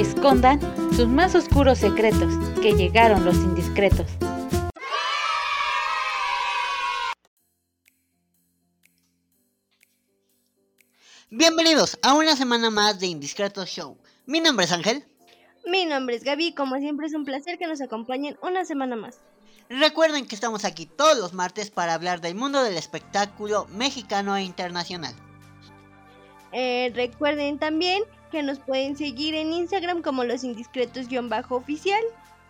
escondan sus más oscuros secretos, que llegaron los indiscretos. Bienvenidos a una semana más de Indiscretos Show. Mi nombre es Ángel. Mi nombre es Gaby, como siempre es un placer que nos acompañen una semana más. Recuerden que estamos aquí todos los martes para hablar del mundo del espectáculo mexicano e internacional. Eh, recuerden también que nos pueden seguir en Instagram como los indiscretos-oficial,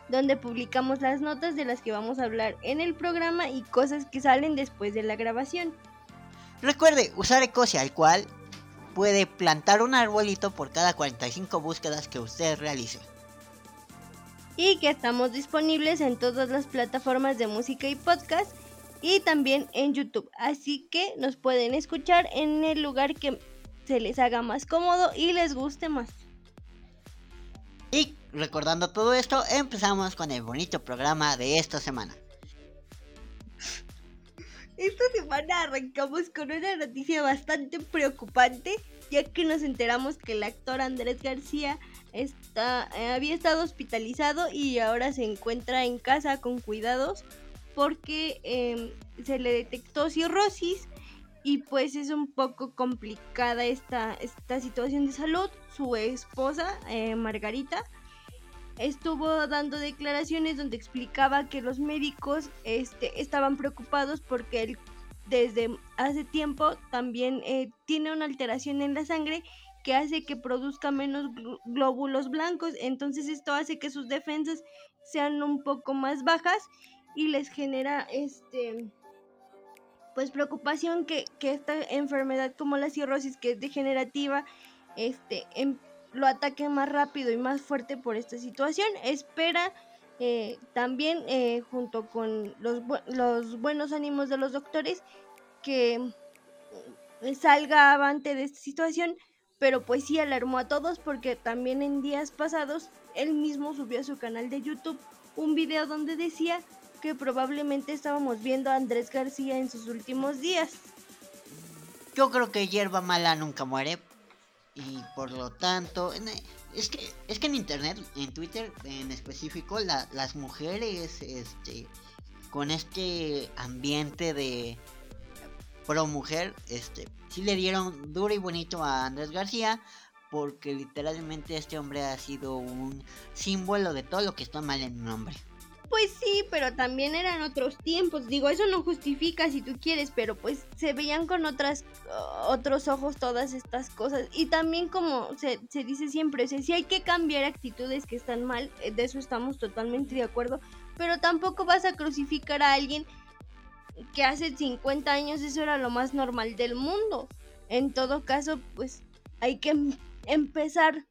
donde publicamos las notas de las que vamos a hablar en el programa y cosas que salen después de la grabación. Recuerde usar Ecosia, al cual puede plantar un arbolito por cada 45 búsquedas que usted realice. Y que estamos disponibles en todas las plataformas de música y podcast y también en YouTube. Así que nos pueden escuchar en el lugar que se les haga más cómodo y les guste más. Y recordando todo esto, empezamos con el bonito programa de esta semana. Esta semana arrancamos con una noticia bastante preocupante, ya que nos enteramos que el actor Andrés García está, eh, había estado hospitalizado y ahora se encuentra en casa con cuidados porque em, se le detectó cirrosis y pues es un poco complicada esta, esta situación de salud. Su esposa, eh, Margarita, estuvo dando declaraciones donde explicaba que los médicos este, estaban preocupados porque él desde hace tiempo también eh, tiene una alteración en la sangre que hace que produzca menos glóbulos blancos, entonces esto hace que sus defensas sean un poco más bajas y les genera este pues preocupación que, que esta enfermedad como la cirrosis que es degenerativa este em, lo ataque más rápido y más fuerte por esta situación. Espera eh, también, eh, junto con los, los buenos ánimos de los doctores, que mm, salga avante de esta situación, pero pues sí alarmó a todos porque también en días pasados él mismo subió a su canal de YouTube un video donde decía que probablemente estábamos viendo a Andrés García en sus últimos días. Yo creo que hierba mala nunca muere, y por lo tanto es que es que en internet en Twitter en específico las mujeres este con este ambiente de pro mujer este sí le dieron duro y bonito a Andrés García porque literalmente este hombre ha sido un símbolo de todo lo que está mal en un hombre pues sí, pero también eran otros tiempos. Digo, eso no justifica si tú quieres, pero pues se veían con otras otros ojos todas estas cosas. Y también como se, se dice siempre, o sea, si hay que cambiar actitudes que están mal, eh, de eso estamos totalmente de acuerdo. Pero tampoco vas a crucificar a alguien que hace 50 años eso era lo más normal del mundo. En todo caso, pues hay que em, empezar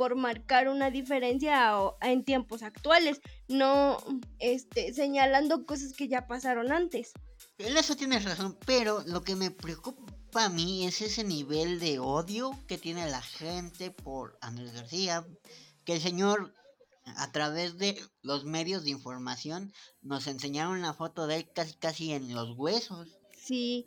por marcar una diferencia en tiempos actuales, no este, señalando cosas que ya pasaron antes. En eso tienes razón, pero lo que me preocupa a mí es ese nivel de odio que tiene la gente por Andrés García, que el señor a través de los medios de información nos enseñaron una foto de él casi casi en los huesos. Sí,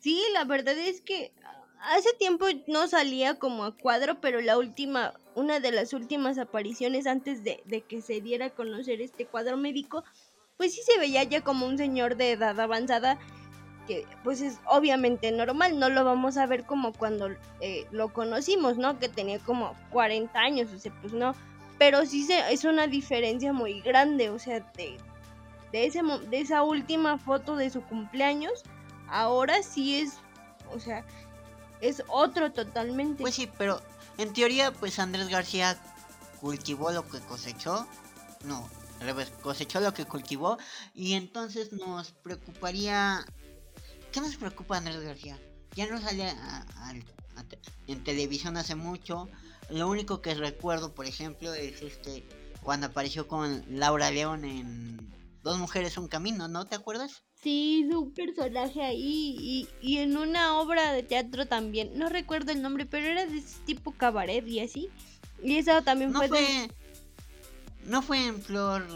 sí, la verdad es que hace tiempo no salía como a cuadro, pero la última una de las últimas apariciones antes de, que se diera a conocer este cuadro médico, pues sí se veía ya como un señor de edad avanzada, que pues es obviamente normal, no lo vamos a ver como cuando eh, lo conocimos, ¿no? Que tenía como 40 años, o sea, pues no, pero sí se, es una diferencia muy grande, o sea, de, de, ese, de esa última foto de su cumpleaños, ahora sí es, o sea, es otro totalmente. Pues sí, pero en teoría, pues Andrés García cultivó lo que cosechó. No, al revés, cosechó lo que cultivó. Y entonces nos preocuparía. ¿Qué nos preocupa Andrés García? Ya no sale en televisión hace mucho. Lo único que recuerdo, por ejemplo, es este cuando apareció con Laura León en Dos Mujeres Un Camino, ¿no? ¿Te acuerdas? Sí, su personaje ahí y, y, en una obra de teatro también. No recuerdo el nombre, pero era de ese tipo cabaret y así. Y esa también no fue, No fue en Flor...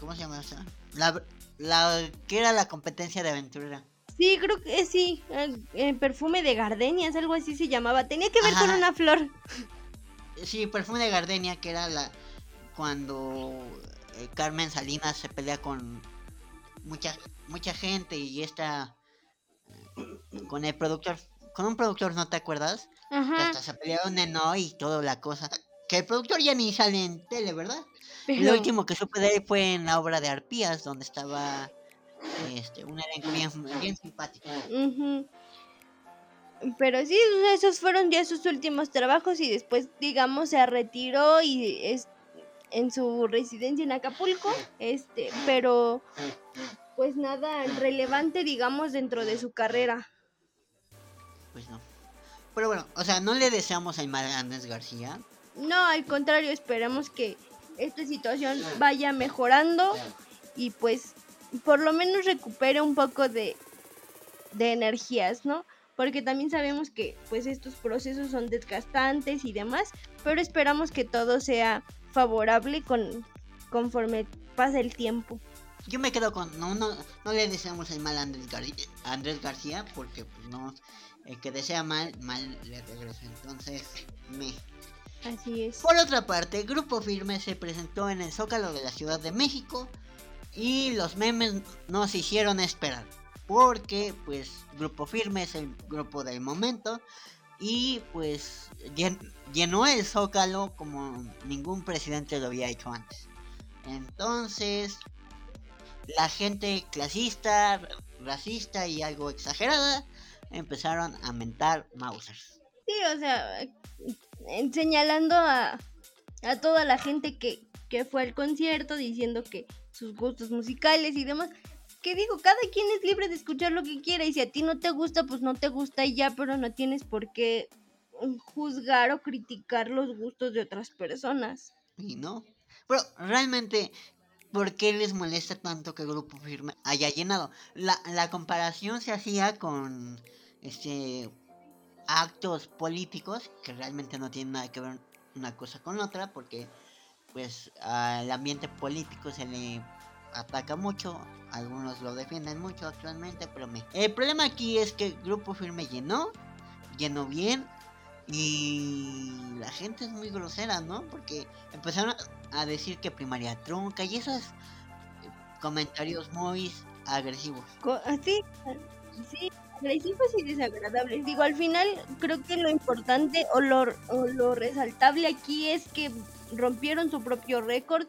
¿Cómo se llama esa? La, la que era la competencia de aventura. Sí, creo que sí. El, perfume de gardenias, algo así se llamaba. Tenía que ver con una flor. sí, perfume de gardenia, que era la cuando eh, Carmen Salinas se pelea con mucha mucha gente y esta con el productor, con un productor, ¿no te acuerdas? Que Ajá. hasta se pelearon en no y toda la cosa. Que el productor ya ni sale en tele, ¿verdad? Lo último que supe de él fue en la obra de Arpías, donde estaba este, un elenco bien, bien simpático. Pero sí, esos fueron ya sus últimos trabajos y después, digamos, se retiró y es en su residencia en Acapulco, este, pero pues nada relevante, digamos, dentro de su carrera. Pues no. Pero bueno, o sea, no le deseamos a Andrés García. No, al contrario, esperamos que esta situación vaya mejorando y pues por lo menos recupere un poco de, de energías, ¿no? Porque también sabemos que pues estos procesos son desgastantes y demás, pero esperamos que todo sea favorable con conforme pasa el tiempo. Yo me quedo con. No, no, no le deseamos el mal a Andrés, Gar- a Andrés García, porque pues no. El que desea mal, mal le regresa. Entonces, me. Así es. Por otra parte, Grupo Firme se presentó en el Zócalo de la Ciudad de México y los memes no se hicieron esperar. Porque, pues, Grupo Firme es el grupo del momento y, pues, llen- llenó el Zócalo como ningún presidente lo había hecho antes. Entonces, la gente clasista, racista y algo exagerada empezaron a mentar Mausers. Sí, o sea, eh, señalando a, a toda la gente que, que fue al concierto, diciendo que sus gustos musicales y demás. Que digo, cada quien es libre de escuchar lo que quiera y si a ti no te gusta, pues no te gusta y ya, pero no tienes por qué juzgar o criticar los gustos de otras personas. Y no. Pero realmente, ¿por qué les molesta tanto que grupo firme haya llenado? La, la comparación se hacía con este actos políticos que realmente no tienen nada que ver una cosa con otra porque pues al ambiente político se le ataca mucho, algunos lo defienden mucho actualmente, pero me... El problema aquí es que grupo firme llenó, llenó bien y la gente es muy grosera, ¿no? Porque empezaron a decir que primaria trunca y esos eh, comentarios muy agresivos. Así, sí, agresivos y desagradables. Digo, al final creo que lo importante o lo, o lo resaltable aquí es que rompieron su propio récord.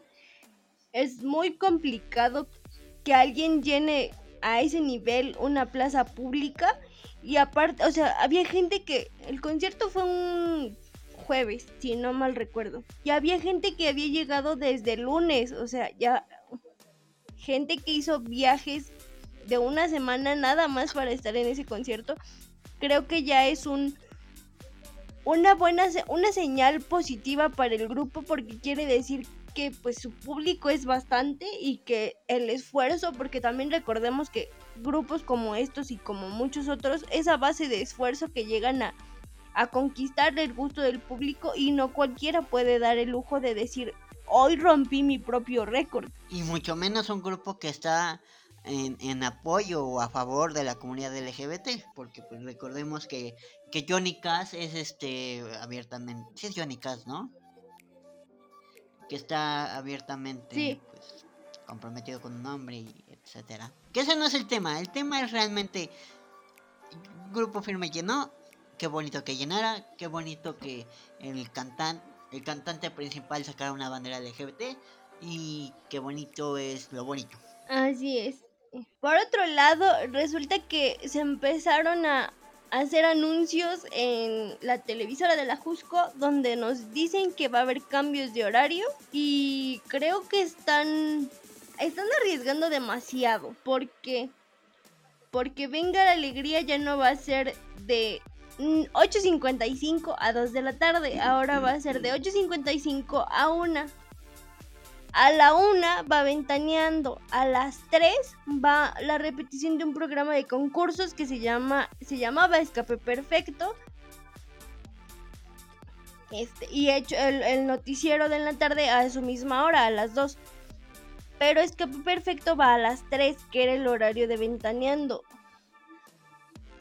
Es muy complicado que alguien llene a ese nivel una plaza pública. Y aparte, o sea, había gente que el concierto fue un jueves, si no mal recuerdo. Y había gente que había llegado desde el lunes, o sea, ya gente que hizo viajes de una semana nada más para estar en ese concierto, creo que ya es un una buena una señal positiva para el grupo porque quiere decir que pues su público es bastante y que el esfuerzo, porque también recordemos que grupos como estos y como muchos otros, es a base de esfuerzo que llegan a, a conquistar el gusto del público y no cualquiera puede dar el lujo de decir, hoy rompí mi propio récord. Y mucho menos un grupo que está en, en apoyo o a favor de la comunidad LGBT. Porque pues recordemos que, que Johnny Cass es este abiertamente. Sí es Johnny Cass, ¿no? Que está abiertamente Sí. pues, comprometido con un hombre y etcétera. Que ese no es el tema. El tema es realmente grupo firme llenó. Qué bonito que llenara. Qué bonito que el cantante, el cantante principal sacara una bandera LGBT. Y qué bonito es lo bonito. Así es. Por otro lado, resulta que se empezaron a hacer anuncios en la televisora de la Jusco donde nos dicen que va a haber cambios de horario y creo que están están arriesgando demasiado porque porque venga la alegría ya no va a ser de mm, 8.55 a 2 de la tarde, ahora va a ser de 8.55 a 1. A la una va ventaneando. A las 3 va la repetición de un programa de concursos que se llama. Se llamaba Escape Perfecto. Este, y hecho el, el noticiero de la tarde a su misma hora, a las 2. Pero Escape Perfecto va a las 3, que era el horario de ventaneando.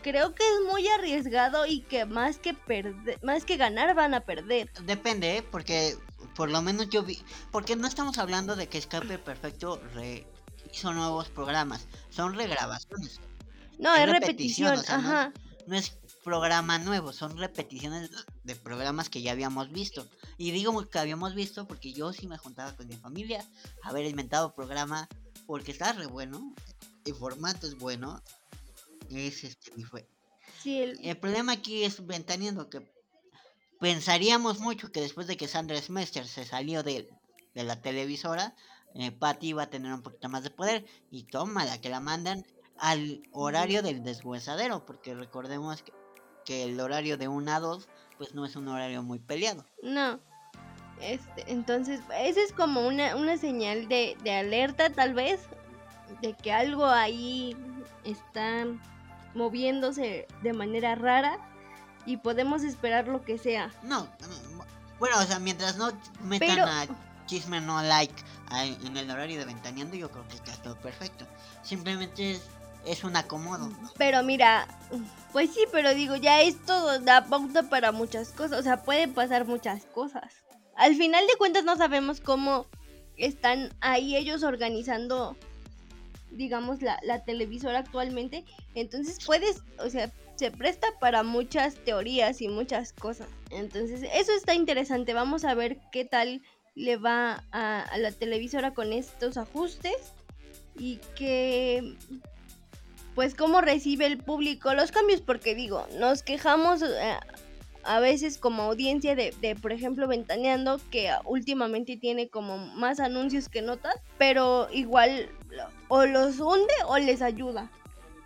creo que es muy arriesgado y que más que perder, más que ganar van a perder. Depende, ¿eh? porque por lo menos yo vi, porque no estamos hablando de que Escape Perfecto re hizo nuevos programas, son regrabaciones. No, es, repetición, ajá. no es programa nuevo, son repeticiones de programas que ya habíamos visto. Y digo que habíamos visto porque yo sí me juntaba con mi familia a haber inventado programa porque está re bueno, el formato es bueno. Es este y fue. el... problema aquí es ventaneando que pensaríamos mucho que después de que Sandra Smester se salió de, de la televisora, eh, Patty iba a tener un poquito más de poder y toma la que la mandan al horario del deshuesadero, porque recordemos que que el horario de 1 a 2 pues no es un horario muy peleado. No. Este, entonces, esa es como una, una señal de, de alerta tal vez, de que algo ahí está moviéndose de manera rara y podemos esperar lo que sea. No, bueno, o sea, mientras no metan a chisme no like en el horario de ventaneando, yo creo que está todo perfecto. Simplemente es es un acomodo. Pero mira, pues sí, pero digo, ya esto da pauta para muchas cosas, o sea, pueden pasar muchas cosas. Al final de cuentas no sabemos cómo están ahí ellos organizando, digamos, la, la televisora actualmente. Entonces puedes, o sea, se presta para muchas teorías y muchas cosas. Entonces, eso está interesante. Vamos a ver qué tal le va a, a la televisora con estos ajustes. Y que pues cómo recibe el público los cambios, porque digo, nos quejamos eh, a veces como audiencia de, de, por ejemplo, Ventaneando, que últimamente tiene como más anuncios que notas, pero igual o los hunde o les ayuda,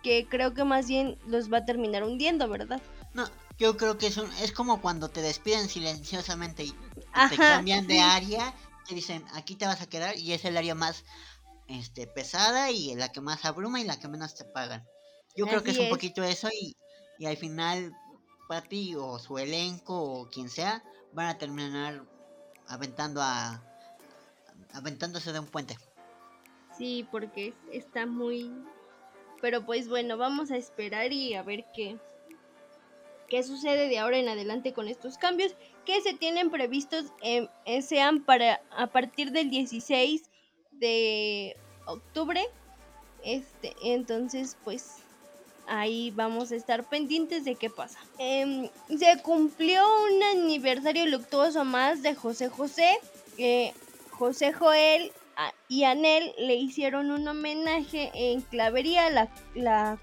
que creo que más bien los va a terminar hundiendo, ¿verdad? No, yo creo que es, es como cuando te despiden silenciosamente y te cambian de área, te dicen, aquí te vas a quedar y es el área más este, pesada y la que más abruma y la que menos te pagan. Yo creo que es, un poquito eso y, y al final Patty o su elenco o quien sea van a terminar aventando a aventándose de un puente. Sí, porque está muy pero pues bueno, vamos a esperar y a ver qué qué sucede de ahora en adelante con estos cambios que se tienen previstos eh, sean para a partir del 16 de octubre. Este, entonces, pues ahí vamos a estar pendientes de qué pasa. Em, se cumplió un aniversario luctuoso más de José José. José Joel y Anel le hicieron un homenaje en Clavería, la, la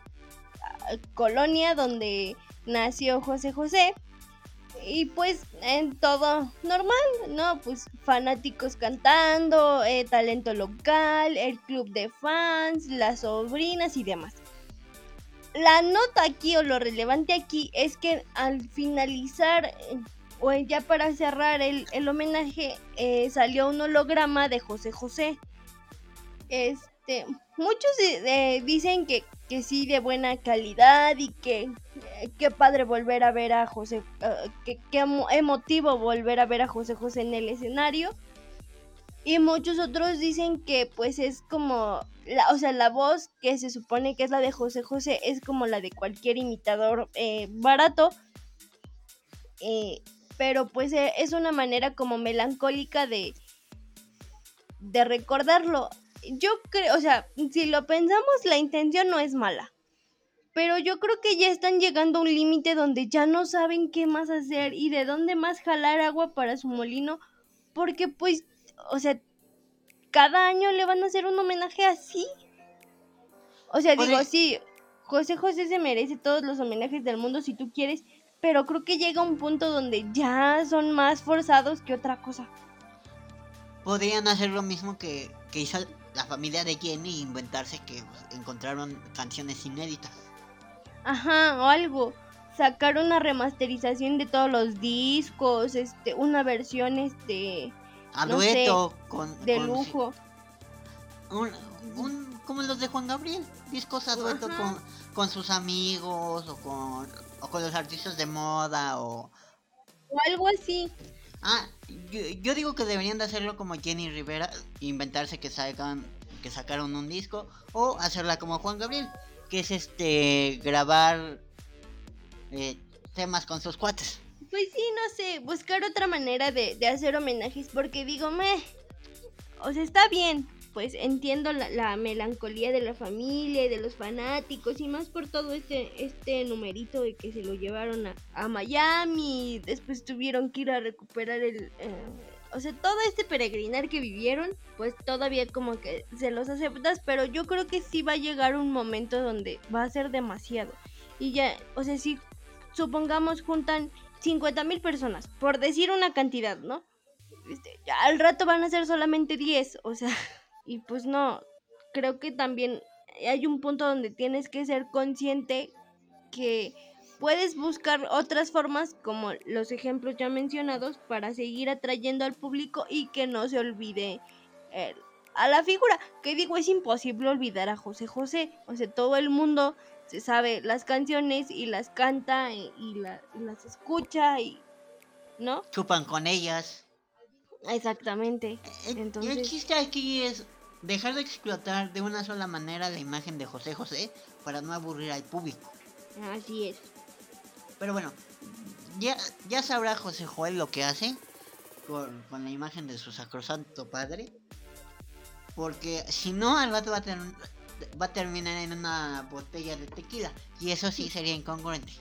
colonia donde nació José José. Y pues en todo normal, ¿no? Pues fanáticos cantando, eh, talento local, el club de fans, las sobrinas y demás. La nota aquí o lo relevante aquí es que al finalizar o ya para cerrar el, homenaje eh, salió un holograma de José José. Este, muchos dicen que, que sí de buena calidad y que qué padre volver a ver a José, uh, qué, emotivo volver a ver a José José en el escenario. Y muchos otros dicen que pues es como, la, o sea, la voz que se supone que es la de José José es como la de cualquier imitador eh, barato. Eh, pero pues eh, es una manera como melancólica de, de recordarlo. Yo creo, o sea, si lo pensamos, la intención no es mala. Pero yo creo que ya están llegando a un límite donde ya no saben qué más hacer y de dónde más jalar agua para su molino. Porque pues, o sea, cada año le van a hacer un homenaje así. O sea, digo, sí, José José se merece todos los homenajes del mundo si tú quieres, pero creo que llega un punto donde ya son más forzados que otra cosa. Podrían hacer lo mismo que, que hizo la familia de Jenny, inventarse que encontraron canciones inéditas. Ajá, o algo. Sacar una remasterización de todos los discos, este, una versión, este... A dueto, con... De lujo. Un, como los de Juan Gabriel, discos a dueto con, con sus amigos o con, o con los artistas de moda o... O algo así. Ah, yo, yo, digo que deberían de hacerlo como Jenny Rivera, inventarse que sacan, que sacaron un disco, o hacerla como Juan Gabriel, que es este grabar eh, temas con sus cuates. Pues sí, no sé, buscar otra manera de, de hacer homenajes, porque digo, me... O sea, está bien, pues entiendo la, la, melancolía de la familia y de los fanáticos y más por todo este, este numerito de que se lo llevaron a, Miami, después tuvieron que ir a recuperar el... Eh, o sea, todo este peregrinar que vivieron, pues todavía como que se los aceptas, pero yo creo que sí va a llegar un momento donde va a ser demasiado. Y ya, o sea, si supongamos juntan 50 mil personas, por decir una cantidad, ¿no? Este, al rato van a ser solamente 10, o sea, y pues no, creo que también hay un punto donde tienes que ser consciente que puedes buscar otras formas como los ejemplos ya mencionados para seguir atrayendo al público y que no se olvide eh, a la figura. Que digo, es imposible olvidar a José José. O sea, todo el mundo se sabe las canciones y las canta y, y, la, y las escucha y... ¿No? Chupan con ellas. Exactamente. Entonces... Y el chiste aquí es dejar de explotar de una sola manera la imagen de José José para no aburrir al público. Así es. Pero bueno, ya, ya sabrá José Joel lo que hace con, con la imagen de su sacrosanto padre. Porque si no, al rato va a, ter va a terminar en una botella de tequila. Y eso sí sería incongruente.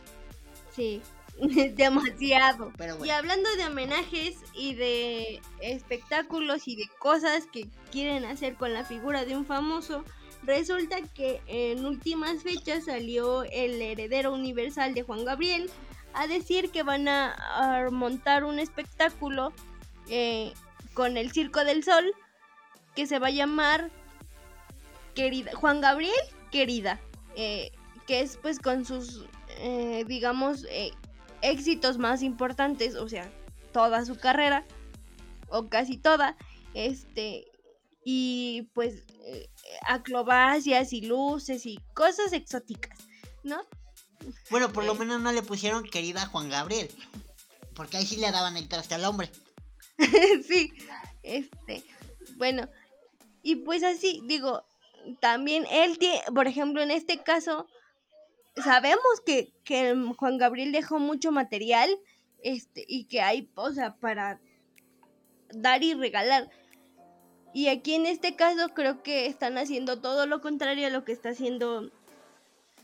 Sí, demasiado. Pero bueno. Y hablando de homenajes y de espectáculos y de cosas que quieren hacer con la figura de un famoso, resulta que en últimas fechas salió el heredero universal de Juan Gabriel a decir que van a, a montar un espectáculo eh, con el Circo del Sol que se va a llamar querida Juan Gabriel querida eh, que es pues con sus eh, digamos eh, éxitos más importantes o sea toda su carrera o casi toda este y pues eh, acrobacias y luces y cosas exóticas no bueno por lo menos no le pusieron querida Juan Gabriel porque ahí sí le daban el traste al hombre. Sí este bueno y pues así digo también él tiene, por ejemplo, en este caso, sabemos que, que, Juan Gabriel dejó mucho material este, y que hay, o para dar y regalar. Y aquí en este caso creo que están haciendo todo lo contrario a lo que está haciendo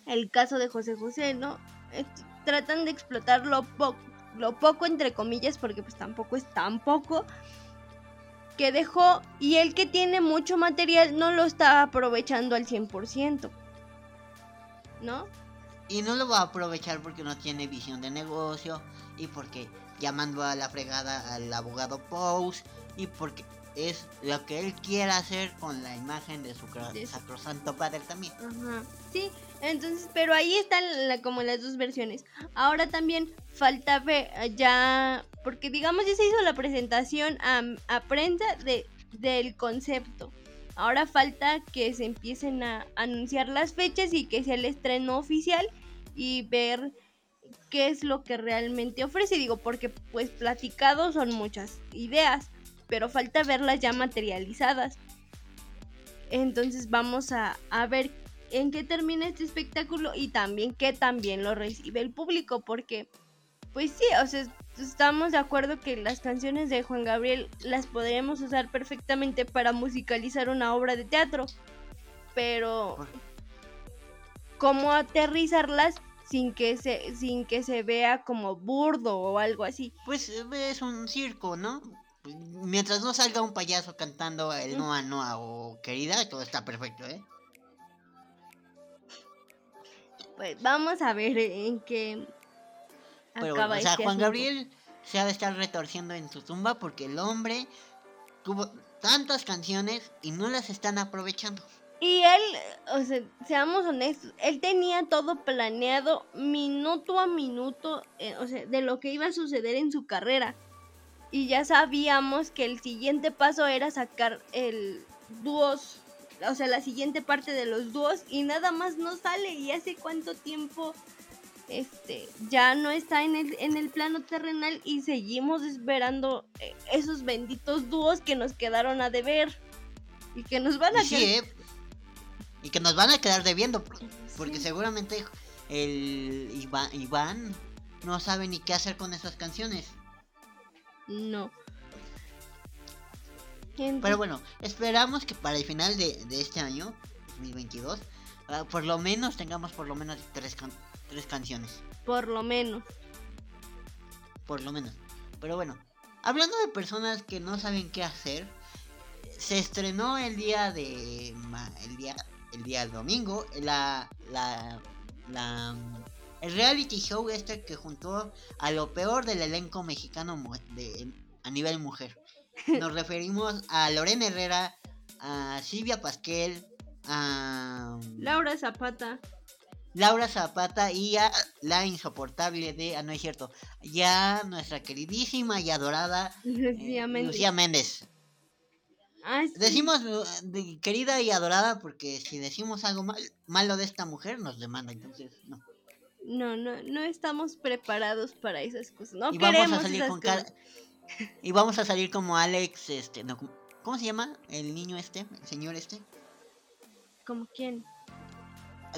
el caso de José José, ¿no? Tratan de explotar lo, po lo poco, entre comillas, porque pues tampoco es tan poco que dejó y el que tiene mucho material no lo está aprovechando al 100%. ¿No? Y no lo va a aprovechar porque no tiene visión de negocio y porque llamando a la fregada al abogado Pose y porque es lo que él quiere hacer con la imagen de su sacrosanto padre también. Ajá. Sí, entonces, pero ahí están la, como las dos versiones. Ahora también falta ver ya, porque digamos ya se hizo la presentación a, a prensa de, del concepto. Ahora falta que se empiecen a anunciar las fechas y que sea el estreno oficial y ver qué es lo que realmente ofrece. Digo, porque pues platicado son muchas ideas, pero falta verlas ya materializadas. Entonces vamos a, a ver en qué termina este espectáculo y también que también lo recibe el público, porque pues sí, o sea, estamos de acuerdo que las canciones de Juan Gabriel las podríamos usar perfectamente para musicalizar una obra de teatro, pero cómo aterrizarlas sin que se sin que se vea como burdo o algo así. Pues es un circo, ¿no? Mientras no salga un payaso cantando el Noa Noa o querida, todo está perfecto, ¿eh? Pues vamos a ver en qué Pero o sea, este Juan asunto. Gabriel se ha de estar retorciendo en su tumba porque el hombre tuvo tantas canciones y no las están aprovechando. Y él, o sea, seamos honestos, él tenía todo planeado minuto a minuto, eh, o sea, de lo que iba a suceder en su carrera. Y ya sabíamos que el siguiente paso era sacar el dúos, o sea, la siguiente parte de los dúos y nada más no sale. Y hace cuánto tiempo este ya no está en el, en el plano terrenal y seguimos esperando eh, esos benditos dúos que nos quedaron a deber y que nos van a sí, eh, y que nos van a quedar debiendo porque sí. seguramente el Iván, Iván no sabe ni qué hacer con esas canciones. No. Pero bueno, esperamos que para el final de, este año, 2022, ah, por lo menos tengamos por lo menos tres, tres canciones. Por lo menos. Por lo menos. Pero bueno, hablando de personas que no saben qué hacer, se estrenó el día de el día el día del domingo la la la el reality show este que juntó a lo peor del elenco mexicano de, a nivel mujer. Nos referimos a Lorena Herrera, a Silvia Pasquel, a Laura Zapata. Laura Zapata y a la insoportable de, ah no es cierto, ya nuestra queridísima y adorada Lucía, eh, Lucía Méndez. Ah, decimos querida y adorada porque si decimos algo malo de esta mujer nos demanda, entonces no. No, no, no estamos preparados para esas cosas. No y queremos vamos a salir con Y vamos a salir como Alex, este, ¿cómo se llama? El niño este, el señor este. ¿Como quién?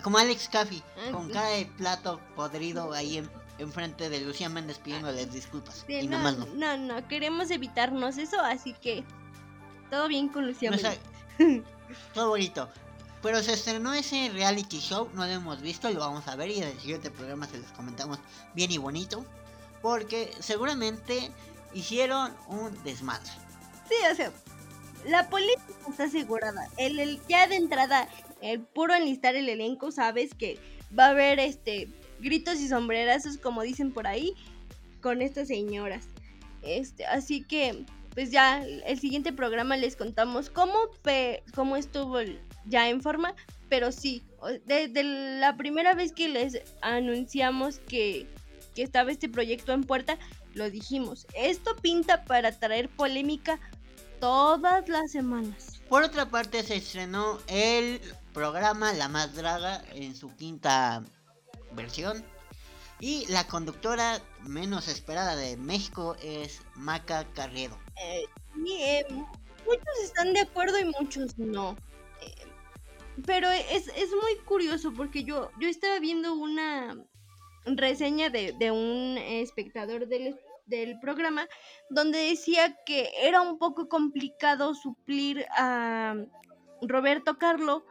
Como Alex Caffey, ah, con cada de plato podrido ahí en, enfrente de Lucía Méndez pidiéndoles disculpas. y no, no. no, no, queremos evitarnos eso, así que todo bien con Lucía Méndez. todo bonito. Pero se estrenó ese reality show, no lo hemos visto, lo vamos a ver y en el siguiente programa se les comentamos bien y bonito. Porque seguramente hicieron un desmadre. Sí, o sea, la política está asegurada. El, el, ya de entrada, el puro enlistar el elenco, sabes que va a haber este gritos y sombrerazos, como dicen por ahí, con estas señoras. Este, así que, pues ya el siguiente programa les contamos cómo, cómo estuvo ya en forma, pero sí, desde la primera vez que les anunciamos que, que estaba este proyecto en puerta, lo dijimos. Esto pinta para traer polémica todas las semanas. Por otra parte, se estrenó el programa La Más Draga en su quinta versión. Y la conductora menos esperada de México es Maca Carrero. Eh, eh, muchos están de acuerdo y muchos no. Eh, pero es, muy curioso porque yo, yo estaba viendo una reseña de, de un espectador del, del programa donde decía que era un poco complicado suplir a Roberto Carlo,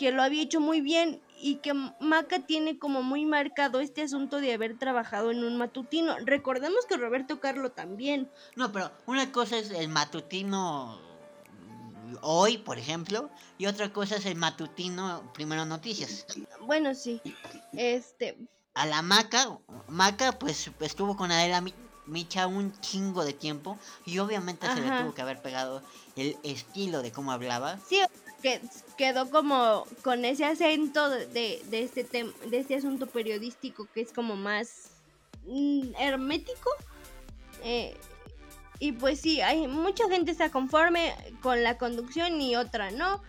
que lo había hecho muy bien y que Maca tiene como muy marcado este asunto de haber trabajado en un matutino. Recordemos que Roberto Carlo también. No, pero una cosa es el matutino hoy, por ejemplo, y otra cosa es el matutino Primero Noticias. Bueno, sí. Este. A la Maca, Maca pues estuvo con Adela Micha un chingo de tiempo y obviamente se le tuvo que haber pegado el estilo de cómo hablaba. Sí, que quedó como con ese acento de, de este de este asunto periodístico que es como más mm, hermético. Eh, y pues sí, hay mucha gente está conforme con la conducción y otra no.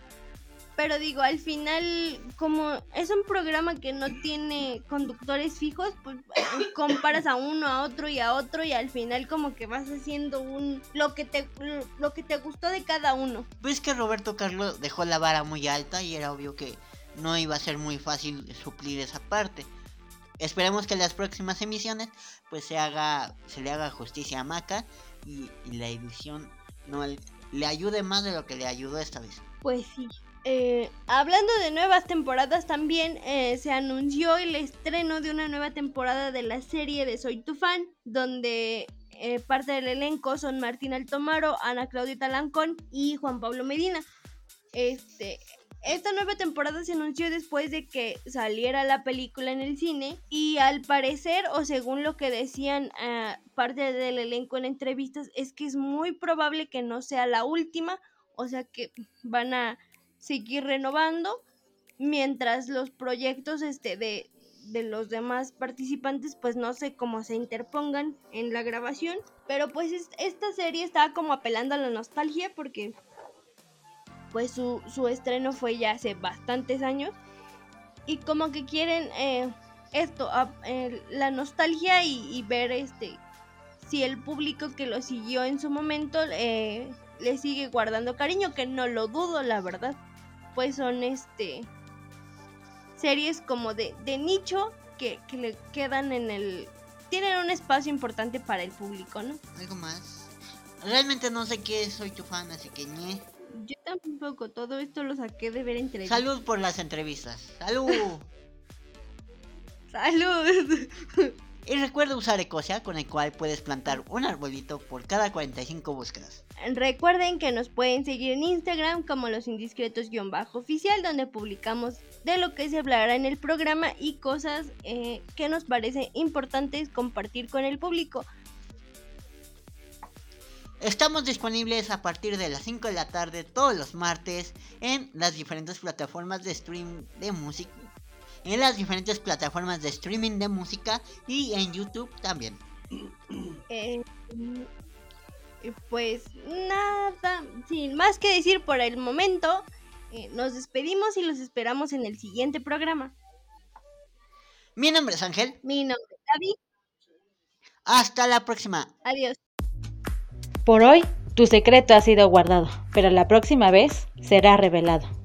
Pero digo, al final, como es un programa que no tiene conductores fijos, pues comparas a uno, a otro y a otro y al final como que vas haciendo un lo que te lo que te gustó de cada uno. Pues que Roberto Carlos dejó la vara muy alta y era obvio que no iba a ser muy fácil suplir esa parte. Esperemos que en las próximas emisiones pues se haga se le haga justicia a Maca y, la edición no le ayude más de lo que le ayudó esta vez. Pues sí. Eh, hablando de nuevas temporadas también eh, se anunció el estreno de una nueva temporada de la serie de Soy tu fan, donde eh, parte del elenco son Martín Altomaro, Ana Claudia Talancón y Juan Pablo Medina. Este, esta nueva temporada se anunció después de que saliera la película en el cine y al parecer o según lo que decían parte del elenco en entrevistas es que es muy probable que no sea la última, o sea que van a seguir renovando mientras los proyectos este de, de los demás participantes pues no sé cómo se interpongan en la grabación. Pero pues esta serie estaba como apelando a la nostalgia porque pues su, estreno fue ya hace bastantes años. Y como que quieren eh, esto la nostalgia y, ver este si el público que lo siguió en su momento eh, le sigue guardando cariño que no lo dudo la verdad pues son este series como de, de nicho que, que le quedan en el... Tienen un espacio importante para el público, ¿no? Algo más. Realmente no sé qué soy tu fan, así que ñe. Yo tampoco, todo esto lo saqué de ver entre Salud por las entrevistas. Salud. Salud. y recuerda usar Ecosia, con el cual puedes plantar un arbolito por cada 45 búsquedas. Recuerden que nos pueden seguir en Instagram como los indiscretos-oficial, donde publicamos de lo que se hablará en el programa y cosas eh, que nos parece importantes compartir con el público. Estamos disponibles a partir de las 5 de la tarde todos los martes en las diferentes plataformas de stream de música. En las diferentes plataformas de streaming de música y en YouTube también. Eh, pues nada, sin más que decir por el momento, eh, nos despedimos y los esperamos en el siguiente programa. Mi nombre es Ángel. Mi nombre es David. Hasta la próxima. Adiós. Por hoy, tu secreto ha sido guardado, pero la próxima vez será revelado.